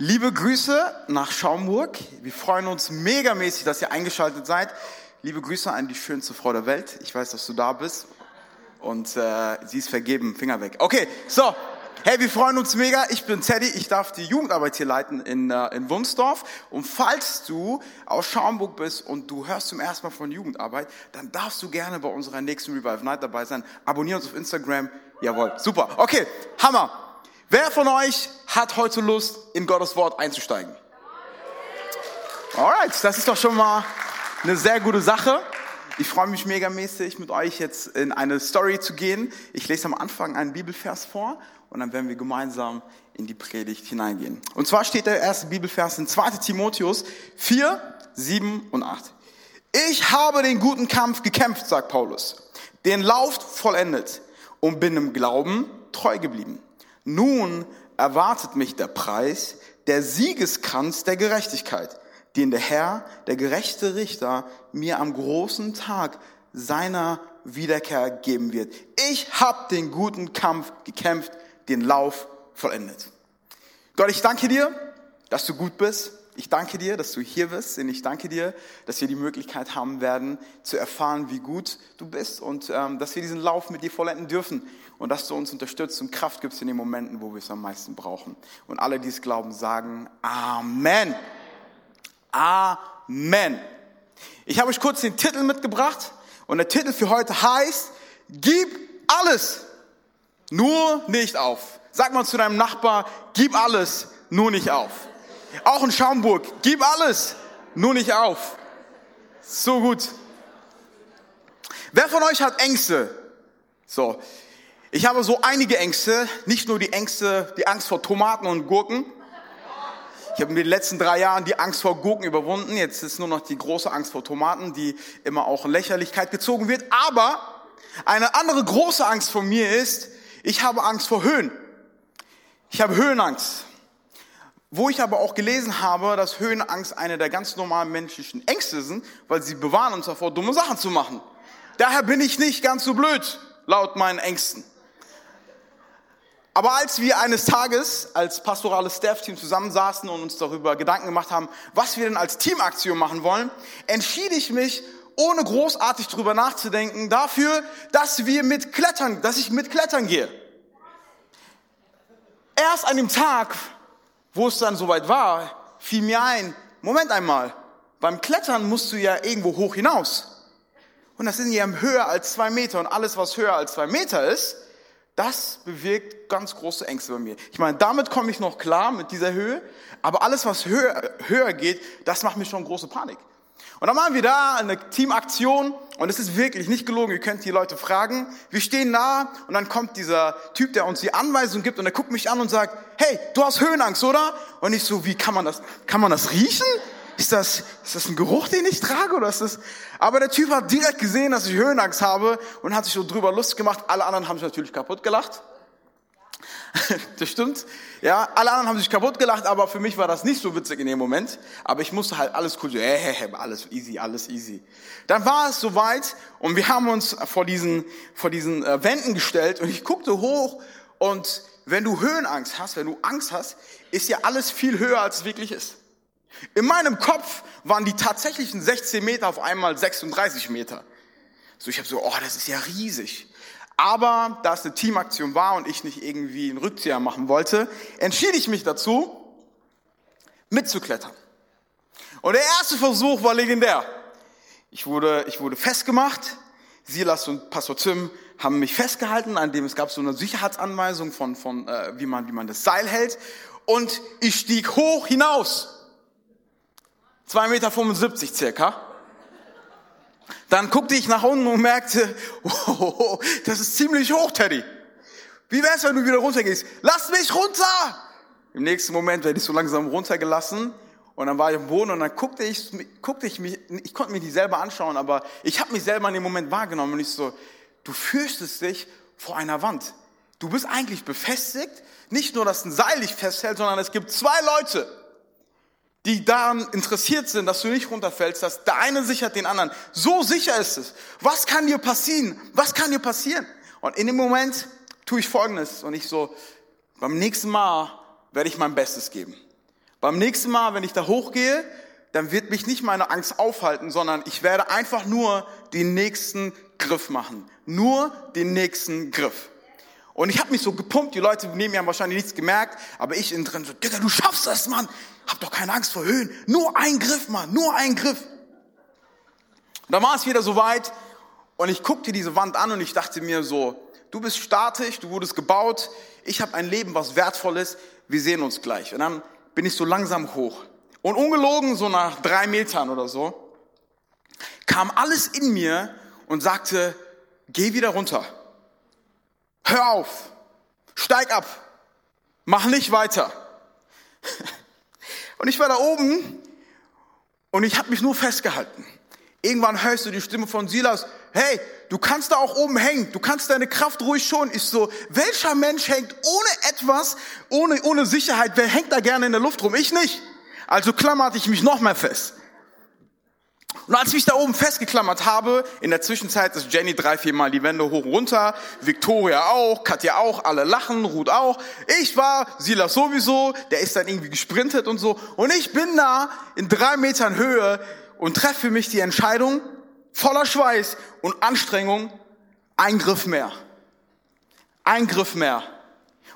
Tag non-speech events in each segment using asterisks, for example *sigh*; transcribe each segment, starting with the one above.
Liebe Grüße nach Schaumburg. Wir freuen uns megamäßig, dass ihr eingeschaltet seid. Liebe Grüße an die schönste Frau der Welt. Ich weiß, dass du da bist. Und äh, sie ist vergeben. Finger weg. Okay, so. Hey, wir freuen uns mega. Ich bin Teddy. Ich darf die Jugendarbeit hier leiten in, äh, in Wunsdorf. Und falls du aus Schaumburg bist und du hörst zum ersten Mal von Jugendarbeit, dann darfst du gerne bei unserer nächsten Revive Night dabei sein. Abonnier uns auf Instagram. Jawohl, super. Okay, Hammer. Wer von euch hat heute Lust, in Gottes Wort einzusteigen? Alright, das ist doch schon mal eine sehr gute Sache. Ich freue mich megamäßig, mit euch jetzt in eine Story zu gehen. Ich lese am Anfang einen Bibelvers vor und dann werden wir gemeinsam in die Predigt hineingehen. Und zwar steht der erste Bibelvers in 2 Timotheus 4, 7 und 8. Ich habe den guten Kampf gekämpft, sagt Paulus, den Lauf vollendet und bin im Glauben treu geblieben. Nun erwartet mich der Preis, der Siegeskranz der Gerechtigkeit, den der Herr, der gerechte Richter, mir am großen Tag seiner Wiederkehr geben wird. Ich habe den guten Kampf gekämpft, den Lauf vollendet. Gott, ich danke dir, dass du gut bist. Ich danke dir, dass du hier bist und ich danke dir, dass wir die Möglichkeit haben werden, zu erfahren, wie gut du bist und ähm, dass wir diesen Lauf mit dir vollenden dürfen und dass du uns unterstützt und Kraft gibst in den Momenten, wo wir es am meisten brauchen. Und alle, die es glauben, sagen Amen. Amen. Ich habe euch kurz den Titel mitgebracht und der Titel für heute heißt, gib alles, nur nicht auf. Sag mal zu deinem Nachbar, gib alles, nur nicht auf. Auch in Schaumburg. Gib alles, nur nicht auf. So gut. Wer von euch hat Ängste? So. Ich habe so einige Ängste, nicht nur die Ängste, die Angst vor Tomaten und Gurken. Ich habe in den letzten drei Jahren die Angst vor Gurken überwunden. Jetzt ist nur noch die große Angst vor Tomaten, die immer auch in Lächerlichkeit gezogen wird. Aber eine andere große Angst von mir ist, ich habe Angst vor Höhen. Ich habe Höhenangst. Wo ich aber auch gelesen habe, dass Höhenangst eine der ganz normalen menschlichen Ängste sind, weil sie bewahren uns davor, dumme Sachen zu machen. Daher bin ich nicht ganz so blöd, laut meinen Ängsten. Aber als wir eines Tages als pastorales Staff-Team zusammensaßen und uns darüber Gedanken gemacht haben, was wir denn als Teamaktion machen wollen, entschied ich mich, ohne großartig drüber nachzudenken, dafür, dass wir mit Klettern, dass ich mit Klettern gehe. Erst an dem Tag, wo es dann soweit war, fiel mir ein, Moment einmal, beim Klettern musst du ja irgendwo hoch hinaus. Und das sind ja höher als zwei Meter und alles, was höher als zwei Meter ist, das bewirkt ganz große Ängste bei mir. Ich meine, damit komme ich noch klar mit dieser Höhe, aber alles, was höher, höher geht, das macht mir schon große Panik. Und dann machen wir da eine Teamaktion und es ist wirklich nicht gelogen. Ihr könnt die Leute fragen. Wir stehen da und dann kommt dieser Typ, der uns die Anweisung gibt und er guckt mich an und sagt, hey, du hast Höhenangst, oder? Und ich so, wie kann man das, kann man das riechen? Ist das, ist das ein Geruch, den ich trage oder ist das? Aber der Typ hat direkt gesehen, dass ich Höhenangst habe und hat sich so drüber Lust gemacht. Alle anderen haben sich natürlich kaputt gelacht. *laughs* das stimmt. Ja, alle anderen haben sich kaputt gelacht, aber für mich war das nicht so witzig in dem Moment. Aber ich musste halt alles cool, äh, äh, alles easy, alles easy. Dann war es soweit und wir haben uns vor diesen, vor diesen äh, Wänden gestellt und ich guckte hoch und wenn du Höhenangst hast, wenn du Angst hast, ist ja alles viel höher, als es wirklich ist. In meinem Kopf waren die tatsächlichen 16 Meter auf einmal 36 Meter. So, ich habe so, oh, das ist ja riesig. Aber da es eine Teamaktion war und ich nicht irgendwie einen Rückzieher machen wollte, entschied ich mich dazu, mitzuklettern. Und der erste Versuch war legendär. Ich wurde, ich wurde festgemacht. Silas und Pastor Tim haben mich festgehalten, an dem es gab so eine Sicherheitsanweisung von, von äh, wie, man, wie man das Seil hält. Und ich stieg hoch hinaus. 2,75 Meter circa. Dann guckte ich nach unten und merkte, *laughs* oh, das ist ziemlich hoch, Teddy. Wie wär's, wenn du wieder runtergehst? Lass mich runter! Im nächsten Moment werde ich so langsam runtergelassen Und dann war ich am Boden und dann guckte ich, guckte ich mich, ich konnte mich nicht selber anschauen, aber ich habe mich selber in dem Moment wahrgenommen und ich so, du fürchtest dich vor einer Wand. Du bist eigentlich befestigt, nicht nur, dass ein Seil dich festhält, sondern es gibt zwei Leute, die daran interessiert sind, dass du nicht runterfällst, dass der eine sichert den anderen. So sicher ist es. Was kann dir passieren? Was kann dir passieren? Und in dem Moment tue ich Folgendes und ich so, beim nächsten Mal werde ich mein Bestes geben. Beim nächsten Mal, wenn ich da hochgehe, dann wird mich nicht meine Angst aufhalten, sondern ich werde einfach nur den nächsten Griff machen. Nur den nächsten Griff. Und ich habe mich so gepumpt, die Leute neben mir haben wahrscheinlich nichts gemerkt, aber ich innen drin so, Digga, du schaffst das, Mann. Hab doch keine Angst vor Höhen. Nur ein Griff, Mann, nur ein Griff. Und dann war es wieder soweit und ich guckte diese Wand an und ich dachte mir so, du bist statisch, du wurdest gebaut, ich habe ein Leben, was wertvoll ist, wir sehen uns gleich. Und dann bin ich so langsam hoch. Und ungelogen, so nach drei Metern oder so, kam alles in mir und sagte, geh wieder runter. Hör auf. Steig ab. Mach nicht weiter. *laughs* Und ich war da oben und ich habe mich nur festgehalten. Irgendwann hörst du die Stimme von Silas, hey, du kannst da auch oben hängen, du kannst deine Kraft ruhig schon. Ich so, welcher Mensch hängt ohne etwas, ohne, ohne Sicherheit, wer hängt da gerne in der Luft rum? Ich nicht. Also klammerte ich mich noch mehr fest. Und als ich mich da oben festgeklammert habe, in der Zwischenzeit ist Jenny drei, vier Mal die Wände hoch und runter, Victoria auch, Katja auch, alle lachen, Ruth auch. Ich war, Silas sowieso, der ist dann irgendwie gesprintet und so. Und ich bin da in drei Metern Höhe und treffe für mich die Entscheidung, voller Schweiß und Anstrengung, ein Griff mehr. Ein Griff mehr.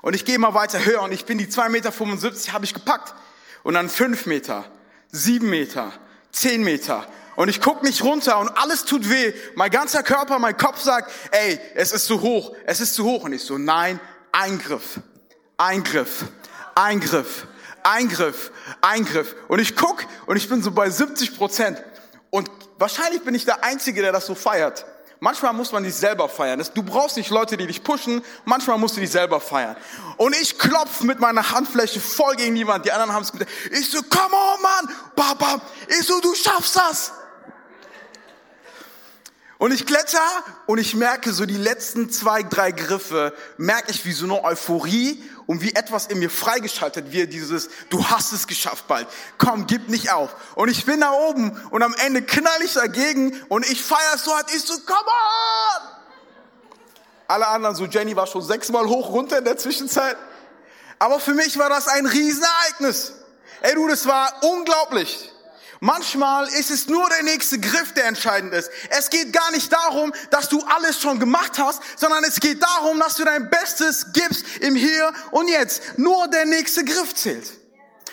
Und ich gehe mal weiter höher und ich bin die 2,75 Meter habe ich gepackt. Und dann fünf Meter, sieben Meter, zehn Meter. Und ich guck nicht runter und alles tut weh. Mein ganzer Körper, mein Kopf sagt, ey, es ist zu hoch, es ist zu hoch. Und ich so, nein, Eingriff, Eingriff, Eingriff, Eingriff, Eingriff. Und ich guck und ich bin so bei 70 Prozent. Und wahrscheinlich bin ich der Einzige, der das so feiert. Manchmal muss man dich selber feiern. Du brauchst nicht Leute, die dich pushen. Manchmal musst du dich selber feiern. Und ich klopf mit meiner Handfläche voll gegen die Wand. Die anderen haben es gesagt. Ich so, come on, Mann. Bam. Ich so, du schaffst das. Und ich kletter und ich merke so die letzten zwei, drei Griffe, merke ich wie so eine Euphorie und wie etwas in mir freigeschaltet wird, dieses, du hast es geschafft bald. Komm, gib nicht auf. Und ich bin da oben und am Ende knall ich dagegen und ich feier so hart, ich so, come on! Alle anderen, so Jenny war schon sechsmal hoch runter in der Zwischenzeit. Aber für mich war das ein Riesenereignis. Ey du, das war unglaublich. Manchmal ist es nur der nächste Griff, der entscheidend ist. Es geht gar nicht darum, dass du alles schon gemacht hast, sondern es geht darum, dass du dein Bestes gibst im Hier und Jetzt. Nur der nächste Griff zählt.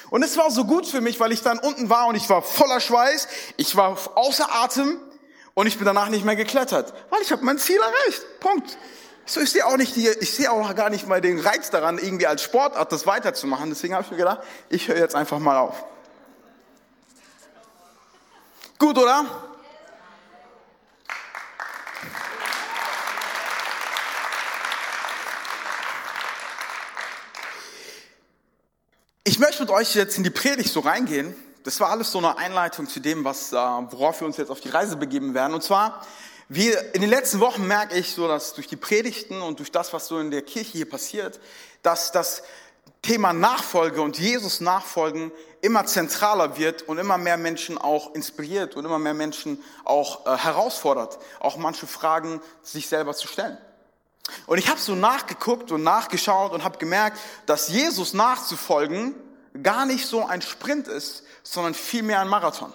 Und es war so gut für mich, weil ich dann unten war und ich war voller Schweiß, ich war außer Atem und ich bin danach nicht mehr geklettert, weil ich habe mein Ziel erreicht. Punkt. So, ich sehe auch nicht die, ich sehe auch gar nicht mal den Reiz daran, irgendwie als Sportart das weiterzumachen. Deswegen habe ich mir gedacht, ich höre jetzt einfach mal auf. Gut, oder? Ich möchte mit euch jetzt in die Predigt so reingehen. Das war alles so eine Einleitung zu dem, was, äh, worauf wir uns jetzt auf die Reise begeben werden. Und zwar, wir, in den letzten Wochen merke ich so, dass durch die Predigten und durch das, was so in der Kirche hier passiert, dass das Thema Nachfolge und Jesus nachfolgen immer zentraler wird und immer mehr Menschen auch inspiriert und immer mehr Menschen auch äh, herausfordert, auch manche Fragen sich selber zu stellen. Und ich habe so nachgeguckt und nachgeschaut und habe gemerkt, dass Jesus nachzufolgen gar nicht so ein Sprint ist, sondern vielmehr ein Marathon.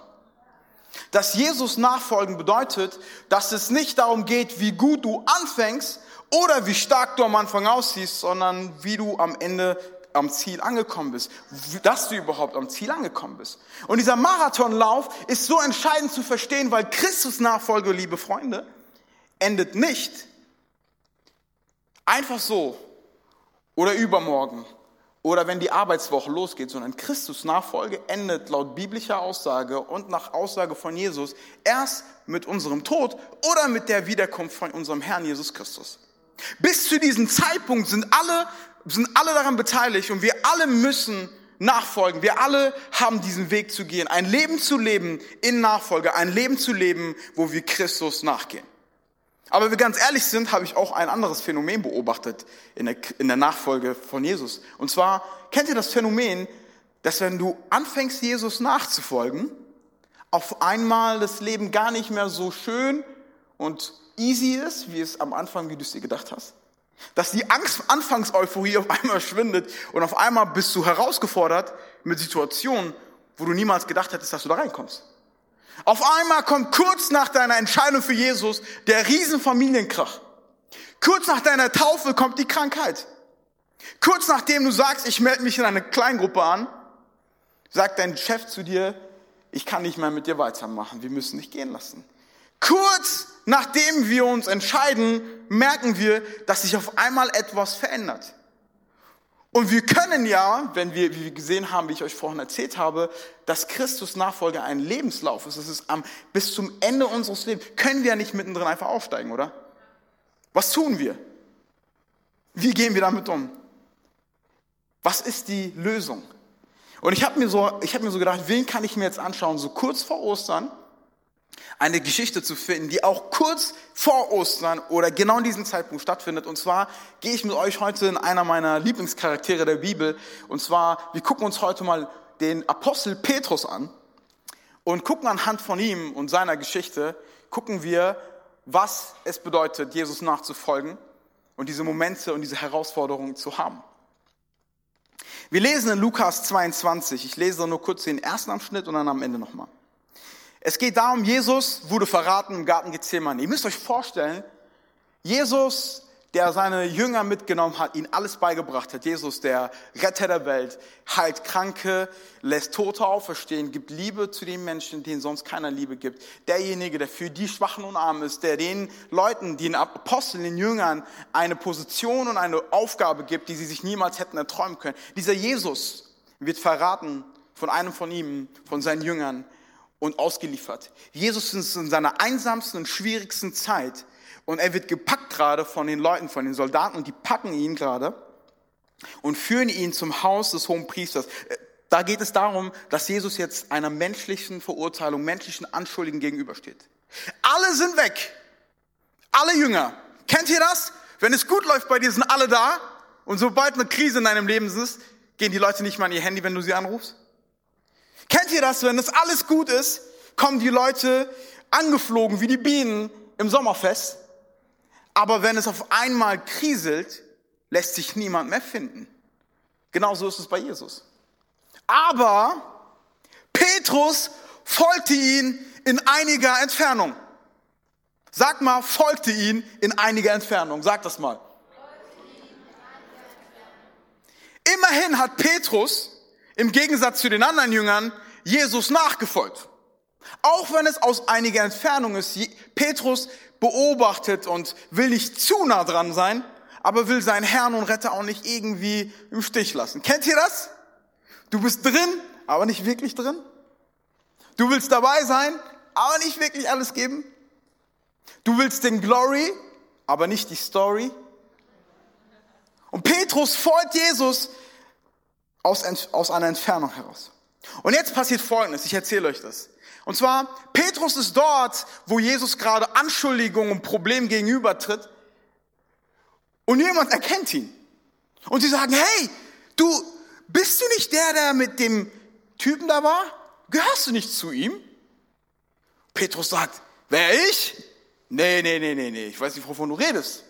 Dass Jesus nachfolgen bedeutet, dass es nicht darum geht, wie gut du anfängst oder wie stark du am Anfang aussiehst, sondern wie du am Ende am Ziel angekommen bist, dass du überhaupt am Ziel angekommen bist. Und dieser Marathonlauf ist so entscheidend zu verstehen, weil Christus Nachfolge, liebe Freunde, endet nicht einfach so oder übermorgen oder wenn die Arbeitswoche losgeht, sondern Christus Nachfolge endet laut biblischer Aussage und nach Aussage von Jesus erst mit unserem Tod oder mit der Wiederkunft von unserem Herrn Jesus Christus. Bis zu diesem Zeitpunkt sind alle sind alle daran beteiligt und wir alle müssen nachfolgen. Wir alle haben diesen Weg zu gehen, ein Leben zu leben in Nachfolge, ein Leben zu leben, wo wir Christus nachgehen. Aber wenn wir ganz ehrlich sind, habe ich auch ein anderes Phänomen beobachtet in der, in der Nachfolge von Jesus. Und zwar, kennt ihr das Phänomen, dass wenn du anfängst, Jesus nachzufolgen, auf einmal das Leben gar nicht mehr so schön und easy ist, wie es am Anfang, wie du es dir gedacht hast? Dass die Angst, Anfangseuphorie auf einmal schwindet und auf einmal bist du herausgefordert mit Situationen, wo du niemals gedacht hättest, dass du da reinkommst. Auf einmal kommt kurz nach deiner Entscheidung für Jesus der Riesenfamilienkrach. Kurz nach deiner Taufe kommt die Krankheit. Kurz nachdem du sagst, ich melde mich in eine Kleingruppe an, sagt dein Chef zu dir, ich kann nicht mehr mit dir weitermachen, wir müssen dich gehen lassen. Kurz nachdem wir uns entscheiden, merken wir, dass sich auf einmal etwas verändert. Und wir können ja, wenn wir, wie wir gesehen haben, wie ich euch vorhin erzählt habe, dass Christus Nachfolge ein Lebenslauf ist. Es ist am, bis zum Ende unseres Lebens. Können wir ja nicht mittendrin einfach aufsteigen, oder? Was tun wir? Wie gehen wir damit um? Was ist die Lösung? Und ich habe mir so, ich habe mir so gedacht, wen kann ich mir jetzt anschauen, so kurz vor Ostern, eine Geschichte zu finden, die auch kurz vor Ostern oder genau in diesem Zeitpunkt stattfindet. Und zwar gehe ich mit euch heute in einer meiner Lieblingscharaktere der Bibel. Und zwar, wir gucken uns heute mal den Apostel Petrus an und gucken anhand von ihm und seiner Geschichte, gucken wir, was es bedeutet, Jesus nachzufolgen und diese Momente und diese Herausforderungen zu haben. Wir lesen in Lukas 22. Ich lese nur kurz den ersten Abschnitt und dann am Ende nochmal. Es geht darum, Jesus wurde verraten im Garten Gethsemane. Ihr müsst euch vorstellen, Jesus, der seine Jünger mitgenommen hat, ihnen alles beigebracht hat. Jesus, der Retter der Welt, heilt Kranke, lässt Tote auferstehen, gibt Liebe zu den Menschen, denen sonst keiner Liebe gibt. Derjenige, der für die Schwachen und Armen ist, der den Leuten, den Aposteln, den Jüngern eine Position und eine Aufgabe gibt, die sie sich niemals hätten erträumen können. Dieser Jesus wird verraten von einem von ihm, von seinen Jüngern und ausgeliefert. Jesus ist in seiner einsamsten und schwierigsten Zeit und er wird gepackt gerade von den Leuten, von den Soldaten und die packen ihn gerade und führen ihn zum Haus des hohen Priesters. Da geht es darum, dass Jesus jetzt einer menschlichen Verurteilung, menschlichen Anschuldigen gegenübersteht. Alle sind weg. Alle Jünger. Kennt ihr das? Wenn es gut läuft bei dir, sind alle da. Und sobald eine Krise in deinem Leben ist, gehen die Leute nicht mal an ihr Handy, wenn du sie anrufst? Kennt ihr das, wenn das alles gut ist, kommen die Leute angeflogen wie die Bienen im Sommerfest, aber wenn es auf einmal kriselt, lässt sich niemand mehr finden. Genauso ist es bei Jesus. Aber Petrus folgte ihn in einiger Entfernung. Sag mal, folgte ihn in einiger Entfernung. Sag das mal. Immerhin hat Petrus im Gegensatz zu den anderen Jüngern Jesus nachgefolgt. Auch wenn es aus einiger Entfernung ist, Petrus beobachtet und will nicht zu nah dran sein, aber will seinen Herrn und Retter auch nicht irgendwie im Stich lassen. Kennt ihr das? Du bist drin, aber nicht wirklich drin. Du willst dabei sein, aber nicht wirklich alles geben. Du willst den Glory, aber nicht die Story. Und Petrus folgt Jesus aus, aus einer Entfernung heraus. Und jetzt passiert Folgendes, ich erzähle euch das. Und zwar, Petrus ist dort, wo Jesus gerade Anschuldigungen und Problemen gegenübertritt. Und jemand erkennt ihn. Und sie sagen, hey, du, bist du nicht der, der mit dem Typen da war? Gehörst du nicht zu ihm? Petrus sagt, wer ich? Nee, nee, nee, nee, nee, ich weiß nicht, wovon du redest.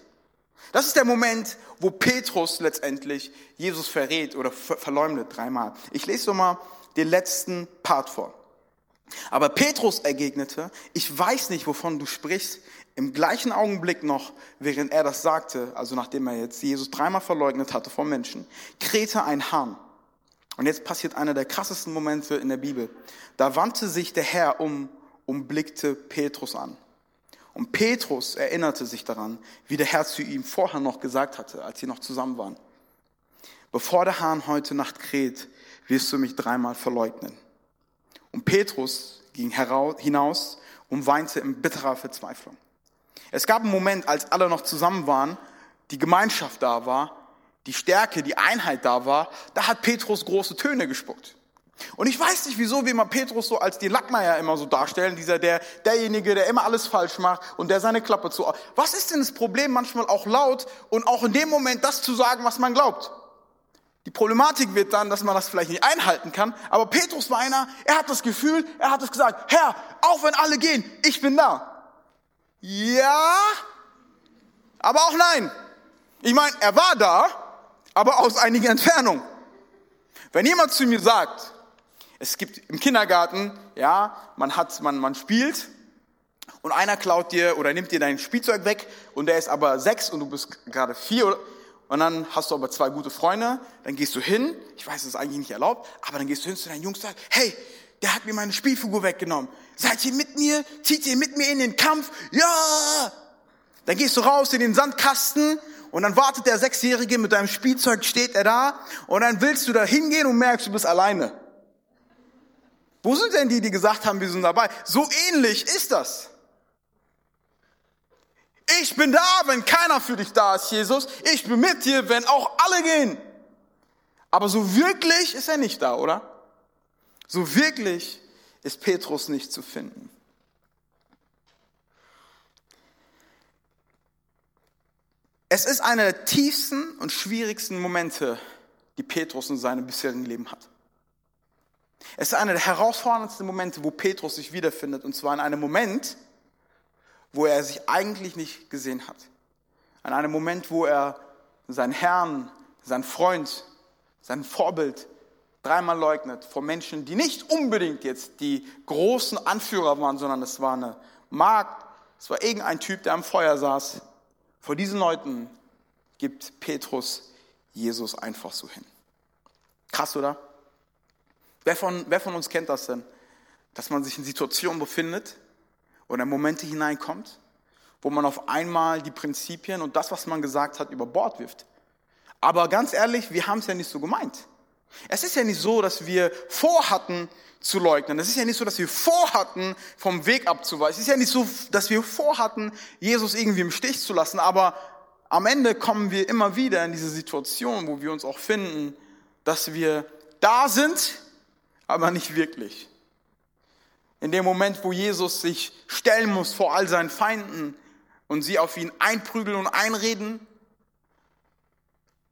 Das ist der Moment, wo Petrus letztendlich Jesus verrät oder verleumdet dreimal. Ich lese doch mal den letzten Part vor. Aber Petrus ergegnete, ich weiß nicht, wovon du sprichst. Im gleichen Augenblick noch, während er das sagte, also nachdem er jetzt Jesus dreimal verleugnet hatte vor Menschen, krähte ein Hahn. Und jetzt passiert einer der krassesten Momente in der Bibel. Da wandte sich der Herr um und blickte Petrus an. Und Petrus erinnerte sich daran, wie der Herr zu ihm vorher noch gesagt hatte, als sie noch zusammen waren. Bevor der Hahn heute Nacht kräht, wirst du mich dreimal verleugnen. Und Petrus ging hinaus und weinte in bitterer Verzweiflung. Es gab einen Moment, als alle noch zusammen waren, die Gemeinschaft da war, die Stärke, die Einheit da war, da hat Petrus große Töne gespuckt. Und ich weiß nicht, wieso wir immer Petrus so als den Lackmeier immer so darstellen, dieser der derjenige, der immer alles falsch macht und der seine Klappe zu. Was ist denn das Problem, manchmal auch laut und auch in dem Moment das zu sagen, was man glaubt? Die Problematik wird dann, dass man das vielleicht nicht einhalten kann. Aber Petrus war einer, er hat das Gefühl, er hat es gesagt, Herr, auch wenn alle gehen, ich bin da. Ja, aber auch nein. Ich meine, er war da, aber aus einiger Entfernung. Wenn jemand zu mir sagt, es gibt im Kindergarten, ja, man hat, man, man spielt und einer klaut dir oder nimmt dir dein Spielzeug weg und der ist aber sechs und du bist gerade vier und dann hast du aber zwei gute Freunde, dann gehst du hin, ich weiß, das ist eigentlich nicht erlaubt, aber dann gehst du hin zu deinen Jungs und sagst, hey, der hat mir meine Spielfigur weggenommen. Seid ihr mit mir? Zieht ihr mit mir in den Kampf? Ja! Dann gehst du raus in den Sandkasten und dann wartet der Sechsjährige mit deinem Spielzeug, steht er da und dann willst du da hingehen und merkst, du bist alleine. Wo sind denn die, die gesagt haben, wir sind dabei? So ähnlich ist das. Ich bin da, wenn keiner für dich da ist, Jesus. Ich bin mit dir, wenn auch alle gehen. Aber so wirklich ist er nicht da, oder? So wirklich ist Petrus nicht zu finden. Es ist einer der tiefsten und schwierigsten Momente, die Petrus in seinem bisherigen Leben hat. Es ist einer der herausforderndsten Momente, wo Petrus sich wiederfindet, und zwar in einem Moment, wo er sich eigentlich nicht gesehen hat. An einem Moment, wo er seinen Herrn, seinen Freund, sein Vorbild dreimal leugnet vor Menschen, die nicht unbedingt jetzt die großen Anführer waren, sondern es war eine Magd, es war irgendein Typ, der am Feuer saß. Vor diesen Leuten gibt Petrus Jesus einfach so hin. Krass, oder? Wer von, wer von uns kennt das denn? Dass man sich in Situationen befindet, oder Momente hineinkommt, wo man auf einmal die Prinzipien und das, was man gesagt hat, über Bord wirft. Aber ganz ehrlich, wir haben es ja nicht so gemeint. Es ist ja nicht so, dass wir vorhatten zu leugnen. Es ist ja nicht so, dass wir vorhatten, vom Weg abzuweichen. Es ist ja nicht so, dass wir vorhatten, Jesus irgendwie im Stich zu lassen. Aber am Ende kommen wir immer wieder in diese Situation, wo wir uns auch finden, dass wir da sind, aber nicht wirklich. In dem Moment, wo Jesus sich stellen muss vor all seinen Feinden und sie auf ihn einprügeln und einreden,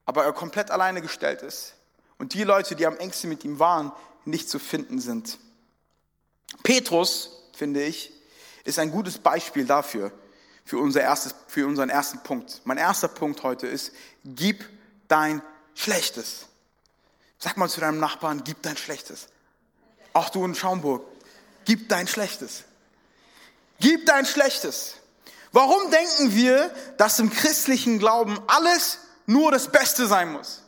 aber er komplett alleine gestellt ist und die Leute, die am engsten mit ihm waren, nicht zu finden sind. Petrus, finde ich, ist ein gutes Beispiel dafür, für, unser erstes, für unseren ersten Punkt. Mein erster Punkt heute ist, gib dein Schlechtes. Sag mal zu deinem Nachbarn, gib dein Schlechtes. Auch du in Schaumburg, Gib dein Schlechtes. Gib dein Schlechtes. Warum denken wir, dass im christlichen Glauben alles nur das Beste sein muss?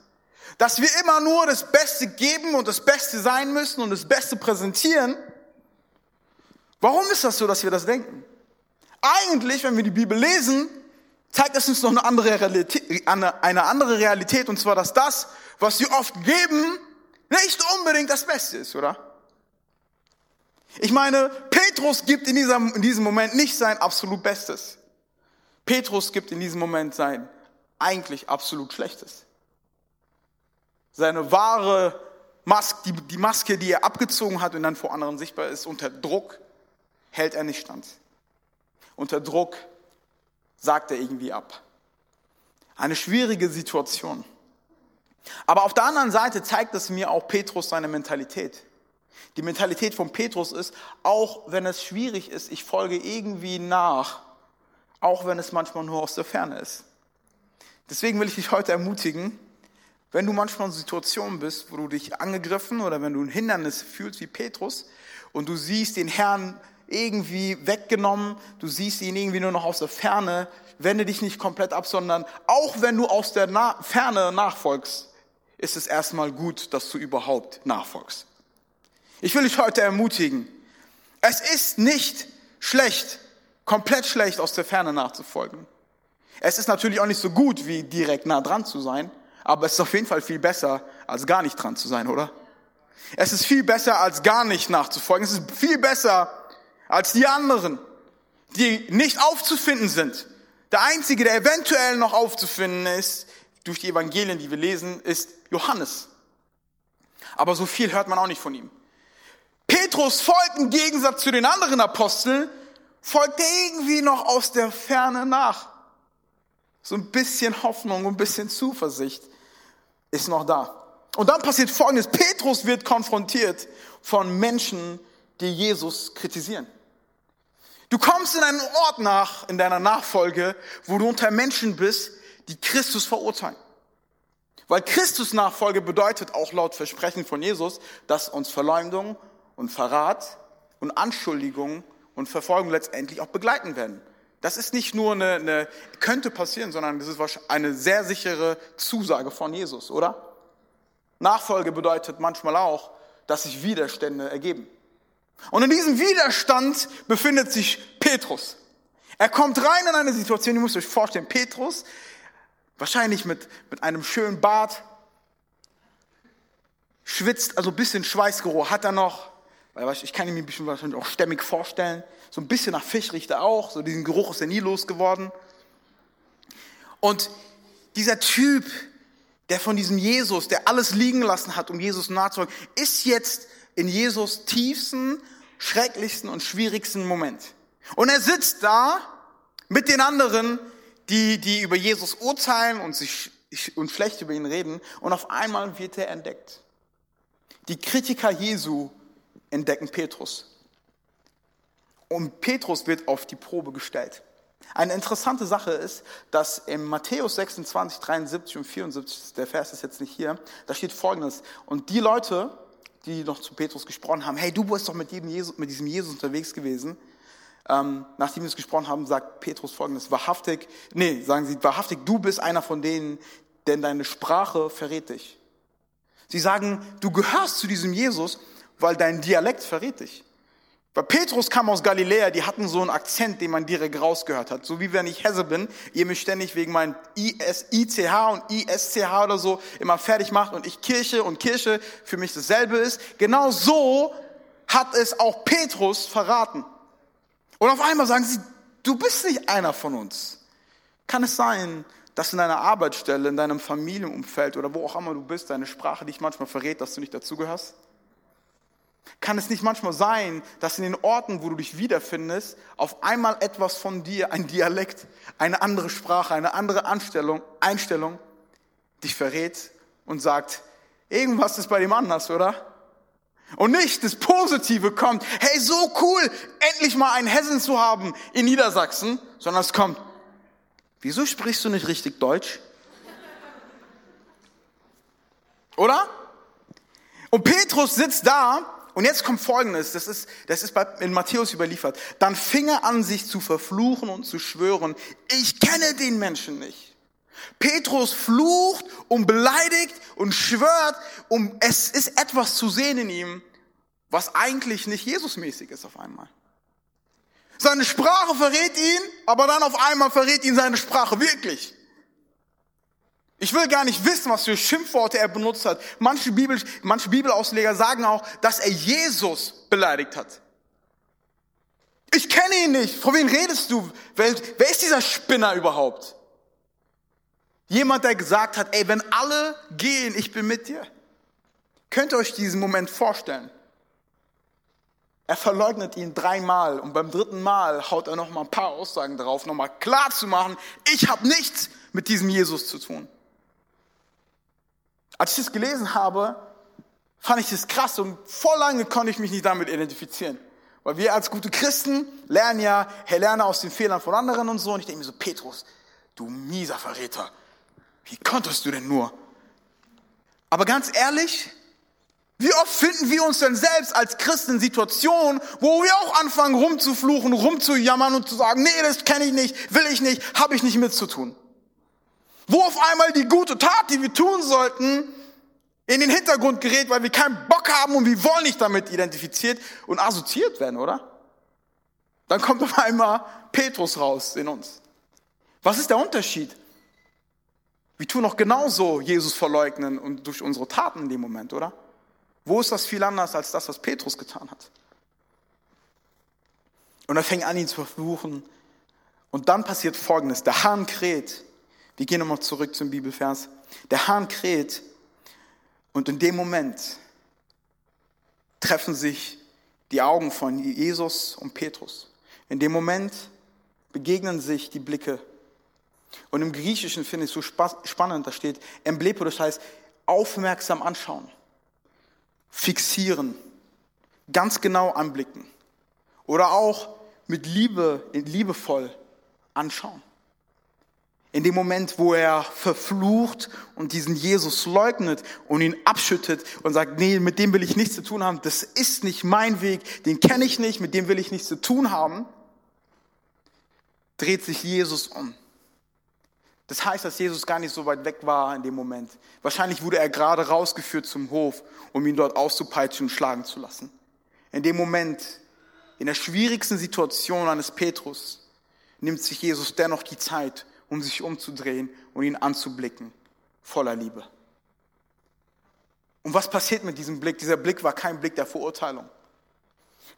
Dass wir immer nur das Beste geben und das Beste sein müssen und das Beste präsentieren? Warum ist das so, dass wir das denken? Eigentlich, wenn wir die Bibel lesen, zeigt es uns noch eine andere Realität, eine andere Realität und zwar, dass das, was wir oft geben, nicht unbedingt das Beste ist, oder? Ich meine, Petrus gibt in diesem, in diesem Moment nicht sein absolut Bestes. Petrus gibt in diesem Moment sein eigentlich absolut Schlechtes. Seine wahre Maske, die, die Maske, die er abgezogen hat und dann vor anderen sichtbar ist, unter Druck hält er nicht stand. Unter Druck sagt er irgendwie ab. Eine schwierige Situation. Aber auf der anderen Seite zeigt es mir auch Petrus seine Mentalität. Die Mentalität von Petrus ist, auch wenn es schwierig ist, ich folge irgendwie nach, auch wenn es manchmal nur aus der Ferne ist. Deswegen will ich dich heute ermutigen, wenn du manchmal in Situationen bist, wo du dich angegriffen oder wenn du ein Hindernis fühlst wie Petrus und du siehst den Herrn irgendwie weggenommen, du siehst ihn irgendwie nur noch aus der Ferne, wende dich nicht komplett ab, sondern auch wenn du aus der Na Ferne nachfolgst, ist es erstmal gut, dass du überhaupt nachfolgst. Ich will dich heute ermutigen. Es ist nicht schlecht, komplett schlecht aus der Ferne nachzufolgen. Es ist natürlich auch nicht so gut, wie direkt nah dran zu sein, aber es ist auf jeden Fall viel besser, als gar nicht dran zu sein, oder? Es ist viel besser, als gar nicht nachzufolgen. Es ist viel besser als die anderen, die nicht aufzufinden sind. Der einzige, der eventuell noch aufzufinden ist, durch die Evangelien, die wir lesen, ist Johannes. Aber so viel hört man auch nicht von ihm. Petrus folgt im Gegensatz zu den anderen Aposteln, folgt irgendwie noch aus der Ferne nach. So ein bisschen Hoffnung, ein bisschen Zuversicht ist noch da. Und dann passiert Folgendes. Petrus wird konfrontiert von Menschen, die Jesus kritisieren. Du kommst in einen Ort nach, in deiner Nachfolge, wo du unter Menschen bist, die Christus verurteilen. Weil Christus Nachfolge bedeutet auch laut Versprechen von Jesus, dass uns Verleumdung und Verrat und Anschuldigung und Verfolgung letztendlich auch begleiten werden. Das ist nicht nur eine, eine könnte passieren, sondern das ist eine sehr sichere Zusage von Jesus, oder? Nachfolge bedeutet manchmal auch, dass sich Widerstände ergeben. Und in diesem Widerstand befindet sich Petrus. Er kommt rein in eine Situation, ihr müsst euch vorstellen, Petrus, wahrscheinlich mit, mit einem schönen Bart, schwitzt, also ein bisschen Schweißgeruch hat er noch, weil ich kann ihn mir ein wahrscheinlich auch stämmig vorstellen, so ein bisschen nach Fisch riecht er auch, so diesen Geruch ist er nie losgeworden. Und dieser Typ, der von diesem Jesus, der alles liegen lassen hat, um Jesus nachzufolgen, ist jetzt in Jesus tiefsten, schrecklichsten und schwierigsten Moment. Und er sitzt da mit den anderen, die, die über Jesus urteilen und sich und schlecht über ihn reden. Und auf einmal wird er entdeckt. Die Kritiker Jesu entdecken Petrus. Und Petrus wird auf die Probe gestellt. Eine interessante Sache ist, dass in Matthäus 26, 73 und 74, der Vers ist jetzt nicht hier, da steht Folgendes. Und die Leute, die noch zu Petrus gesprochen haben, hey, du bist doch mit, Jesus, mit diesem Jesus unterwegs gewesen. Ähm, nachdem wir es gesprochen haben, sagt Petrus folgendes, wahrhaftig, nee, sagen sie, wahrhaftig, du bist einer von denen, denn deine Sprache verrät dich. Sie sagen, du gehörst zu diesem Jesus, weil dein Dialekt verrät dich. Weil Petrus kam aus Galiläa, die hatten so einen Akzent, den man direkt rausgehört hat. So wie wenn ich Hesse bin, ihr mich ständig wegen meinem ICH und ISCH oder so immer fertig macht und ich Kirche und Kirche für mich dasselbe ist. Genau so hat es auch Petrus verraten. Und auf einmal sagen sie, du bist nicht einer von uns. Kann es sein, dass in deiner Arbeitsstelle, in deinem Familienumfeld oder wo auch immer du bist, deine Sprache dich manchmal verrät, dass du nicht dazugehörst? Kann es nicht manchmal sein, dass in den Orten, wo du dich wiederfindest, auf einmal etwas von dir, ein Dialekt, eine andere Sprache, eine andere Anstellung, Einstellung dich verrät und sagt, irgendwas ist bei dem anders, oder? Und nicht das Positive kommt, hey, so cool, endlich mal einen Hessen zu haben in Niedersachsen, sondern es kommt, wieso sprichst du nicht richtig Deutsch? Oder? Und Petrus sitzt da und jetzt kommt Folgendes, das ist, das ist in Matthäus überliefert. Dann fing er an, sich zu verfluchen und zu schwören, ich kenne den Menschen nicht. Petrus flucht und beleidigt und schwört, um, es ist etwas zu sehen in ihm, was eigentlich nicht Jesusmäßig ist auf einmal. Seine Sprache verrät ihn, aber dann auf einmal verrät ihn seine Sprache wirklich. Ich will gar nicht wissen, was für Schimpfworte er benutzt hat. Manche, Bibel, manche Bibelausleger sagen auch, dass er Jesus beleidigt hat. Ich kenne ihn nicht. Vor wem redest du? Wer, wer ist dieser Spinner überhaupt? Jemand, der gesagt hat, ey, wenn alle gehen, ich bin mit dir. Könnt ihr euch diesen Moment vorstellen? Er verleugnet ihn dreimal und beim dritten Mal haut er noch mal ein paar Aussagen drauf, noch mal klar zu machen, ich habe nichts mit diesem Jesus zu tun. Als ich das gelesen habe, fand ich das krass und voll lange konnte ich mich nicht damit identifizieren. Weil wir als gute Christen lernen ja, hey, lerne aus den Fehlern von anderen und so. Und ich denke mir so, Petrus, du mieser Verräter, wie konntest du denn nur? Aber ganz ehrlich, wie oft finden wir uns denn selbst als Christen in Situationen, wo wir auch anfangen rumzufluchen, rumzujammern und zu sagen, nee, das kenne ich nicht, will ich nicht, habe ich nicht mitzutun. Wo auf einmal die gute Tat, die wir tun sollten, in den Hintergrund gerät, weil wir keinen Bock haben und wir wollen nicht damit identifiziert und assoziiert werden, oder? Dann kommt auf einmal Petrus raus in uns. Was ist der Unterschied? Wir tun auch genauso Jesus verleugnen und durch unsere Taten in dem Moment, oder? Wo ist das viel anders als das, was Petrus getan hat? Und er fängt an, ihn zu verfluchen. Und dann passiert Folgendes. Der Hahn kräht Wir gehen nochmal zurück zum Bibelvers. Der Hahn kräht und in dem Moment treffen sich die Augen von Jesus und Petrus. In dem Moment begegnen sich die Blicke. Und im Griechischen finde ich es so spannend, da steht Emblepo, das heißt aufmerksam anschauen, fixieren, ganz genau anblicken oder auch mit Liebe, liebevoll anschauen. In dem Moment, wo er verflucht und diesen Jesus leugnet und ihn abschüttet und sagt, nee, mit dem will ich nichts zu tun haben, das ist nicht mein Weg, den kenne ich nicht, mit dem will ich nichts zu tun haben, dreht sich Jesus um. Das heißt, dass Jesus gar nicht so weit weg war in dem Moment. Wahrscheinlich wurde er gerade rausgeführt zum Hof, um ihn dort auszupeitschen und schlagen zu lassen. In dem Moment, in der schwierigsten Situation eines Petrus, nimmt sich Jesus dennoch die Zeit, um sich umzudrehen und ihn anzublicken, voller Liebe. Und was passiert mit diesem Blick? Dieser Blick war kein Blick der Verurteilung.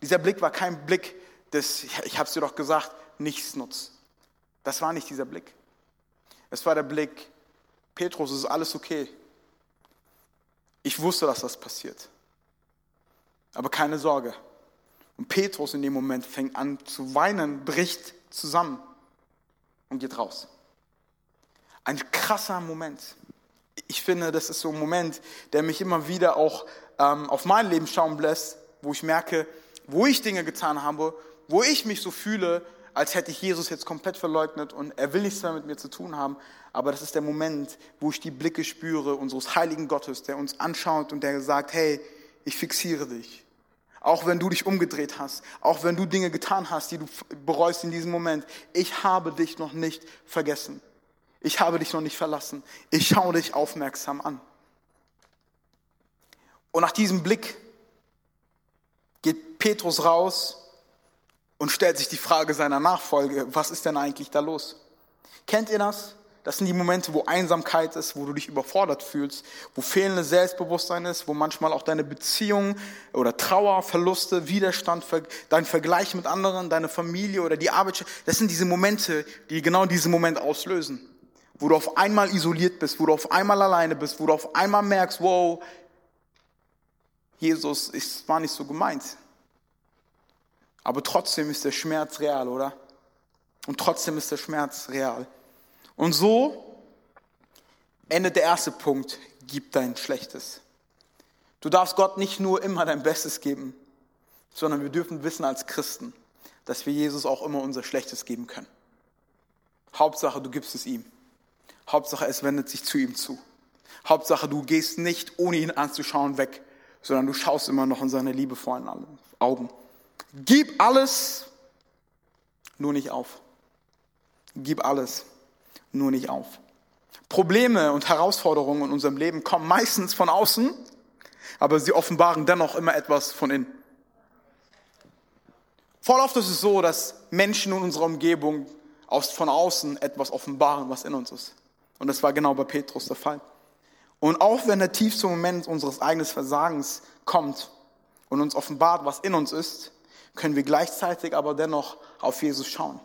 Dieser Blick war kein Blick des, ich habe es dir doch gesagt, nichts nutzt. Das war nicht dieser Blick. Es war der Blick, Petrus, es ist alles okay. Ich wusste, dass das passiert. Aber keine Sorge. Und Petrus in dem Moment fängt an zu weinen, bricht zusammen und geht raus. Ein krasser Moment. Ich finde, das ist so ein Moment, der mich immer wieder auch ähm, auf mein Leben schauen lässt, wo ich merke, wo ich Dinge getan habe, wo ich mich so fühle, als hätte ich Jesus jetzt komplett verleugnet und er will nichts mehr mit mir zu tun haben. Aber das ist der Moment, wo ich die Blicke spüre unseres heiligen Gottes, der uns anschaut und der sagt, hey, ich fixiere dich. Auch wenn du dich umgedreht hast, auch wenn du Dinge getan hast, die du bereust in diesem Moment, ich habe dich noch nicht vergessen. Ich habe dich noch nicht verlassen. Ich schaue dich aufmerksam an. Und nach diesem Blick geht Petrus raus und stellt sich die Frage seiner Nachfolge, was ist denn eigentlich da los? Kennt ihr das? Das sind die Momente, wo Einsamkeit ist, wo du dich überfordert fühlst, wo fehlendes Selbstbewusstsein ist, wo manchmal auch deine Beziehung oder Trauer, Verluste, Widerstand, dein Vergleich mit anderen, deine Familie oder die Arbeit, das sind diese Momente, die genau diesen Moment auslösen wo du auf einmal isoliert bist, wo du auf einmal alleine bist, wo du auf einmal merkst, wow, Jesus, es war nicht so gemeint. Aber trotzdem ist der Schmerz real, oder? Und trotzdem ist der Schmerz real. Und so endet der erste Punkt, gib dein Schlechtes. Du darfst Gott nicht nur immer dein Bestes geben, sondern wir dürfen wissen als Christen, dass wir Jesus auch immer unser Schlechtes geben können. Hauptsache, du gibst es ihm. Hauptsache, es wendet sich zu ihm zu. Hauptsache, du gehst nicht, ohne ihn anzuschauen, weg, sondern du schaust immer noch in seine liebevollen Augen. Gib alles, nur nicht auf. Gib alles, nur nicht auf. Probleme und Herausforderungen in unserem Leben kommen meistens von außen, aber sie offenbaren dennoch immer etwas von innen. Voll oft ist es so, dass Menschen in unserer Umgebung von außen etwas offenbaren, was in uns ist. Und das war genau bei Petrus der Fall. Und auch wenn der tiefste Moment unseres eigenen Versagens kommt und uns offenbart, was in uns ist, können wir gleichzeitig aber dennoch auf Jesus schauen.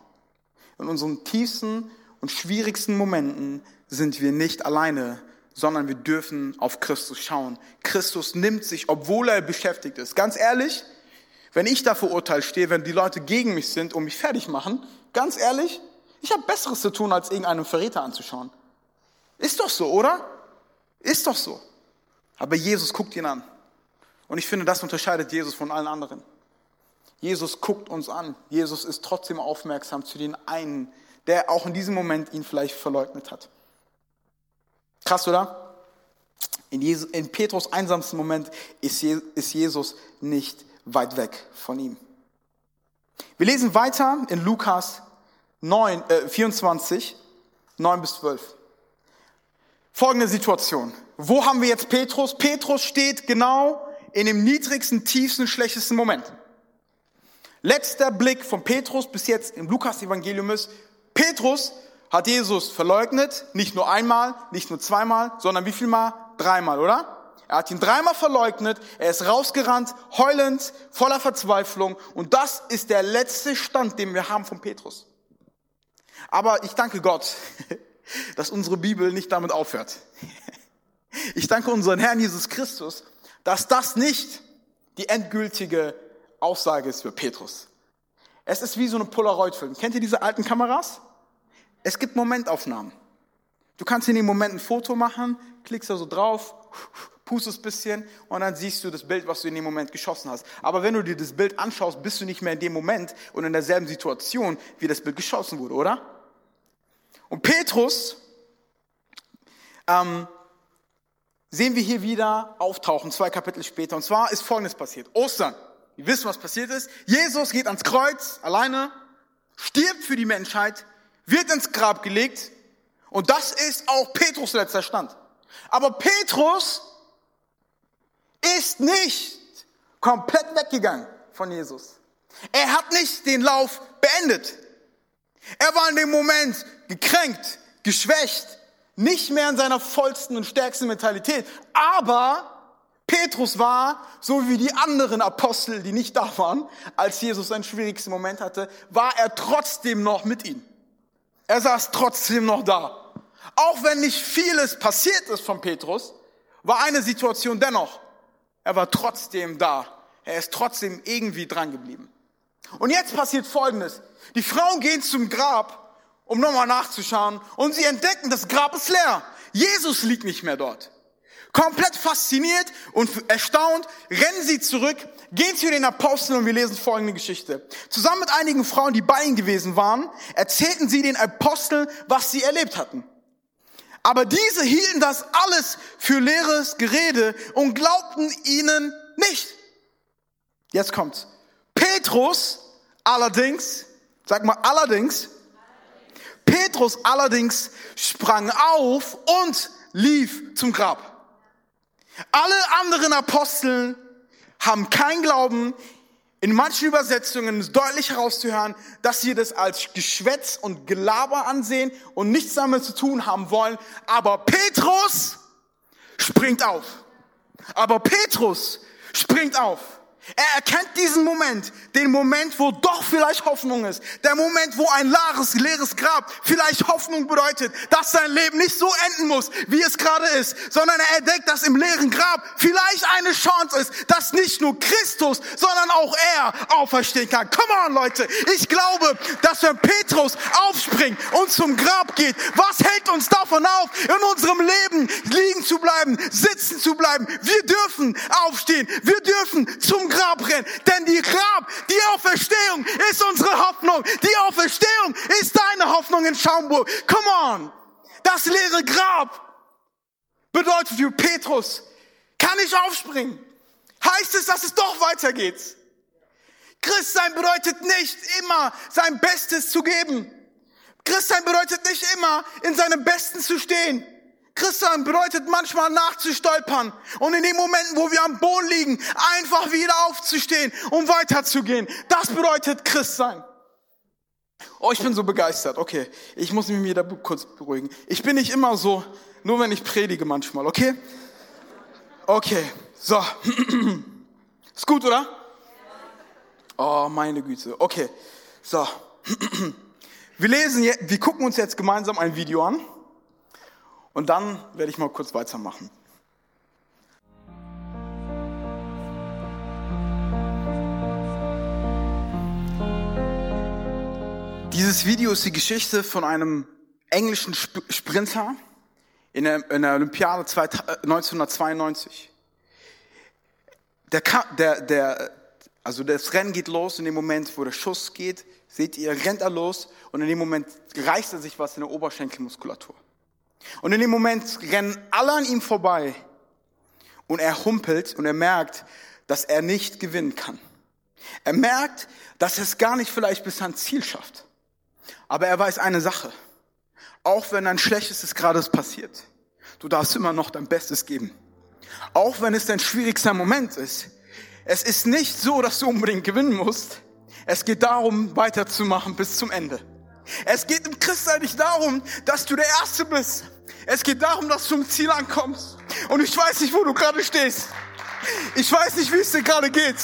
In unseren tiefsten und schwierigsten Momenten sind wir nicht alleine, sondern wir dürfen auf Christus schauen. Christus nimmt sich, obwohl er beschäftigt ist. Ganz ehrlich, wenn ich da verurteilt stehe, wenn die Leute gegen mich sind und mich fertig machen, ganz ehrlich, ich habe Besseres zu tun, als irgendeinen Verräter anzuschauen. Ist doch so, oder? Ist doch so. Aber Jesus guckt ihn an. Und ich finde, das unterscheidet Jesus von allen anderen. Jesus guckt uns an. Jesus ist trotzdem aufmerksam zu den einen, der auch in diesem Moment ihn vielleicht verleugnet hat. Krass, oder? In, Jesus, in Petrus einsamsten Moment ist, Jesus nicht weit weg von ihm. Wir lesen weiter in Lukas 9, äh, 24, 9 bis 12. Folgende Situation. Wo haben wir jetzt Petrus? Petrus steht genau in dem niedrigsten, tiefsten, schlechtesten Moment. Letzter Blick von Petrus bis jetzt im Lukas-Evangelium ist, Petrus hat Jesus verleugnet, nicht nur einmal, nicht nur zweimal, sondern wie viel Mal? Dreimal, oder? Er hat ihn dreimal verleugnet, er ist rausgerannt, heulend, voller Verzweiflung und das ist der letzte Stand, den wir haben von Petrus. Aber ich danke Gott, *laughs* dass unsere Bibel nicht damit aufhört. *laughs* Ich danke unseren Herrn Jesus Christus, dass das nicht die endgültige Aussage ist für Petrus. Es ist wie so eine Polaroid-Film. Kennt ihr diese alten Kameras? Es gibt Momentaufnahmen. Du kannst in dem Moment ein Foto machen, klickst da so drauf, *laughs* pustest ein bisschen und dann siehst du das Bild, was du in dem Moment geschossen hast. Aber wenn du dir das Bild anschaust, bist du nicht mehr in dem Moment und in derselben Situation, wie das Bild geschossen wurde, oder? Und Petrus ähm, sehen wir hier wieder auftauchen, zwei Kapitel später. Und zwar ist Folgendes passiert. Ostern. Wir wissen, was passiert ist. Jesus geht ans Kreuz alleine, stirbt für die Menschheit, wird ins Grab gelegt. Und das ist auch Petrus letzter Stand. Aber Petrus ist nicht komplett weggegangen von Jesus. Er hat nicht den Lauf beendet. Er war in dem Moment gekränkt, geschwächt, nicht mehr in seiner vollsten und stärksten Mentalität. Aber Petrus war, so wie die anderen Apostel, die nicht da waren, als Jesus seinen schwierigsten Moment hatte, war er trotzdem noch mit ihm. Er saß trotzdem noch da. Auch wenn nicht vieles passiert ist von Petrus, war eine Situation dennoch. Er war trotzdem da. Er ist trotzdem irgendwie dran geblieben. Und jetzt passiert Folgendes. Die Frauen gehen zum Grab, um nochmal nachzuschauen, und sie entdecken, das Grab ist leer. Jesus liegt nicht mehr dort. Komplett fasziniert und erstaunt rennen sie zurück, gehen zu den Aposteln und wir lesen folgende Geschichte. Zusammen mit einigen Frauen, die bei ihnen gewesen waren, erzählten sie den Aposteln, was sie erlebt hatten. Aber diese hielten das alles für leeres Gerede und glaubten ihnen nicht. Jetzt kommt's. Petrus allerdings, sag mal allerdings, Petrus allerdings sprang auf und lief zum Grab. Alle anderen Aposteln haben kein Glauben. In manchen Übersetzungen ist deutlich herauszuhören, dass sie das als Geschwätz und Gelaber ansehen und nichts damit zu tun haben wollen. Aber Petrus springt auf. Aber Petrus springt auf. Er erkennt diesen Moment, den Moment, wo doch vielleicht Hoffnung ist. Der Moment, wo ein leeres, leeres Grab vielleicht Hoffnung bedeutet, dass sein Leben nicht so enden muss, wie es gerade ist, sondern er entdeckt, dass im leeren Grab vielleicht eine Chance ist, dass nicht nur Christus, sondern auch er auferstehen kann. Come on, Leute. Ich glaube, dass wenn Petrus aufspringt und zum Grab geht, was hält uns davon auf, in unserem Leben liegen zu bleiben, sitzen zu bleiben? Wir dürfen aufstehen. Wir dürfen zum Grab rennen. Denn die Grab, die Auferstehung ist unsere Hoffnung. Die Auferstehung ist deine Hoffnung in Schaumburg. Come on. Das leere Grab bedeutet für Petrus, kann ich aufspringen? Heißt es, dass es doch weitergeht? Christsein bedeutet nicht immer sein Bestes zu geben. Christsein bedeutet nicht immer in seinem Besten zu stehen. Christsein bedeutet manchmal nachzustolpern und in den Momenten, wo wir am Boden liegen, einfach wieder aufzustehen und weiterzugehen. Das bedeutet Christsein. Oh, ich bin so begeistert. Okay, ich muss mich wieder kurz beruhigen. Ich bin nicht immer so, nur wenn ich predige manchmal, okay? Okay, so. *clears throat* Ist gut, oder? Oh, meine Güte. Okay, so. *clears throat* Wir lesen, wir gucken uns jetzt gemeinsam ein Video an. Und dann werde ich mal kurz weitermachen. Dieses Video ist die Geschichte von einem englischen Sprinter in der, in der Olympiade 1992. Der, der, der, also das Rennen geht los in dem Moment, wo der Schuss geht, seht ihr, rennt er los und in dem Moment reißt er sich was in der Oberschenkelmuskulatur. Und in dem Moment rennen alle an ihm vorbei und er humpelt und er merkt, dass er nicht gewinnen kann. Er merkt, dass er es gar nicht vielleicht bis ans Ziel schafft. Aber er weiß eine Sache. Auch wenn ein Schlechtestes gerade passiert, du darfst immer noch dein Bestes geben. Auch wenn es dein schwierigster Moment ist. Es ist nicht so, dass du unbedingt gewinnen musst. Es geht darum, weiterzumachen bis zum Ende. Es geht im Christsein nicht darum, dass du der Erste bist. Es geht darum, dass du zum Ziel ankommst. Und ich weiß nicht, wo du gerade stehst. Ich weiß nicht, wie es dir gerade geht.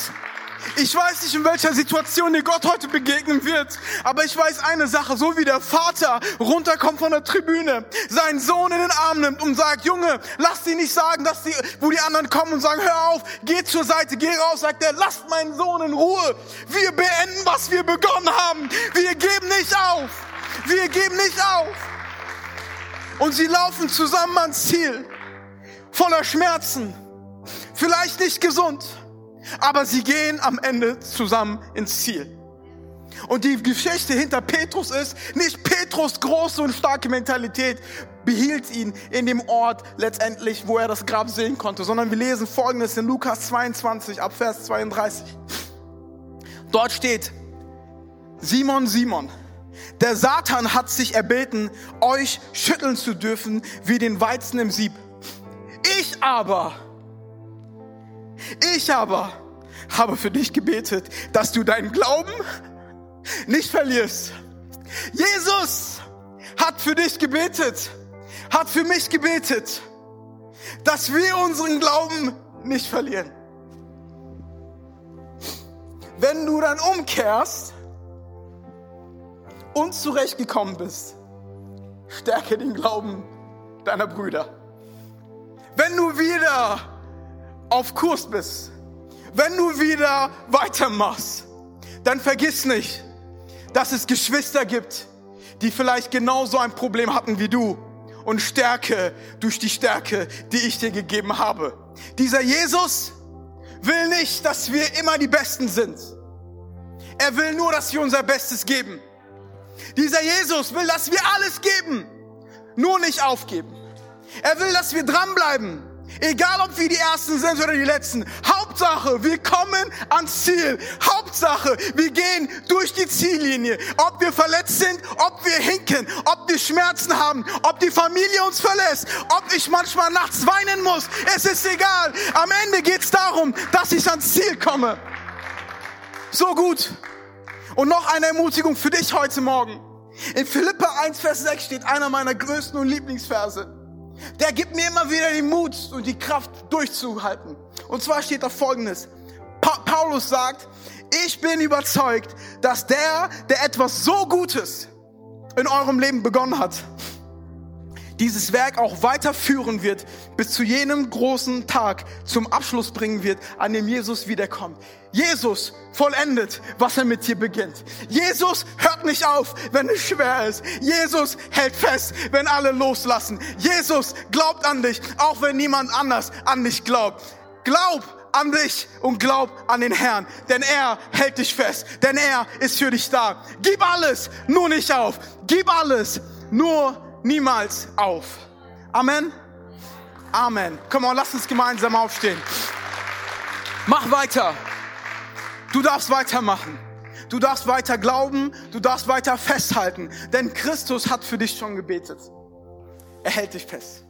Ich weiß nicht, in welcher Situation dir Gott heute begegnen wird, aber ich weiß eine Sache, so wie der Vater runterkommt von der Tribüne, seinen Sohn in den Arm nimmt und sagt, Junge, lass sie nicht sagen, dass die, wo die anderen kommen und sagen, hör auf, geh zur Seite, geh raus, sagt er, lasst meinen Sohn in Ruhe. Wir beenden, was wir begonnen haben. Wir geben nicht auf. Wir geben nicht auf. Und sie laufen zusammen ans Ziel, voller Schmerzen, vielleicht nicht gesund aber sie gehen am Ende zusammen ins Ziel. Und die Geschichte hinter Petrus ist, nicht Petrus große und starke Mentalität behielt ihn in dem Ort letztendlich, wo er das Grab sehen konnte, sondern wir lesen Folgendes in Lukas 22 ab Vers 32. Dort steht, Simon, Simon, der Satan hat sich erbeten, euch schütteln zu dürfen wie den Weizen im Sieb. Ich aber, ich aber habe für dich gebetet, dass du deinen Glauben nicht verlierst. Jesus hat für dich gebetet, hat für mich gebetet, dass wir unseren Glauben nicht verlieren. Wenn du dann umkehrst und zurechtgekommen bist, stärke den Glauben deiner Brüder. Wenn du wieder auf Kurs bist, wenn du wieder weitermachst, dann vergiss nicht, dass es Geschwister gibt, die vielleicht genauso ein Problem hatten wie du und stärke durch die Stärke, die ich dir gegeben habe. Dieser Jesus will nicht, dass wir immer die Besten sind. Er will nur, dass wir unser Bestes geben. Dieser Jesus will, dass wir alles geben, nur nicht aufgeben. Er will, dass wir dranbleiben, Egal, ob wir die Ersten sind oder die Letzten. Hauptsache, wir kommen ans Ziel. Hauptsache, wir gehen durch die Ziellinie. Ob wir verletzt sind, ob wir hinken, ob wir Schmerzen haben, ob die Familie uns verlässt, ob ich manchmal nachts weinen muss. Es ist egal. Am Ende geht es darum, dass ich ans Ziel komme. So gut. Und noch eine Ermutigung für dich heute Morgen. In Philippa 1, Vers 6 steht einer meiner größten und Lieblingsverse der gibt mir immer wieder den Mut und die Kraft durchzuhalten. Und zwar steht da Folgendes. Pa Paulus sagt, ich bin überzeugt, dass der, der etwas so Gutes in eurem Leben begonnen hat, dieses Werk auch weiterführen wird, bis zu jenem großen Tag zum Abschluss bringen wird, an dem Jesus wiederkommt. Jesus vollendet, was er mit dir beginnt. Jesus hört nicht auf, wenn es schwer ist. Jesus hält fest, wenn alle loslassen. Jesus glaubt an dich, auch wenn niemand anders an dich glaubt. Glaub an dich und glaub an den Herrn, denn er hält dich fest, denn er ist für dich da. Gib alles, nur nicht auf. Gib alles, nur niemals auf. Amen. Amen. Komm on, lass uns gemeinsam aufstehen. Mach weiter. Du darfst weitermachen. Du darfst weiter glauben, du darfst weiter festhalten, denn Christus hat für dich schon gebetet. Er hält dich fest.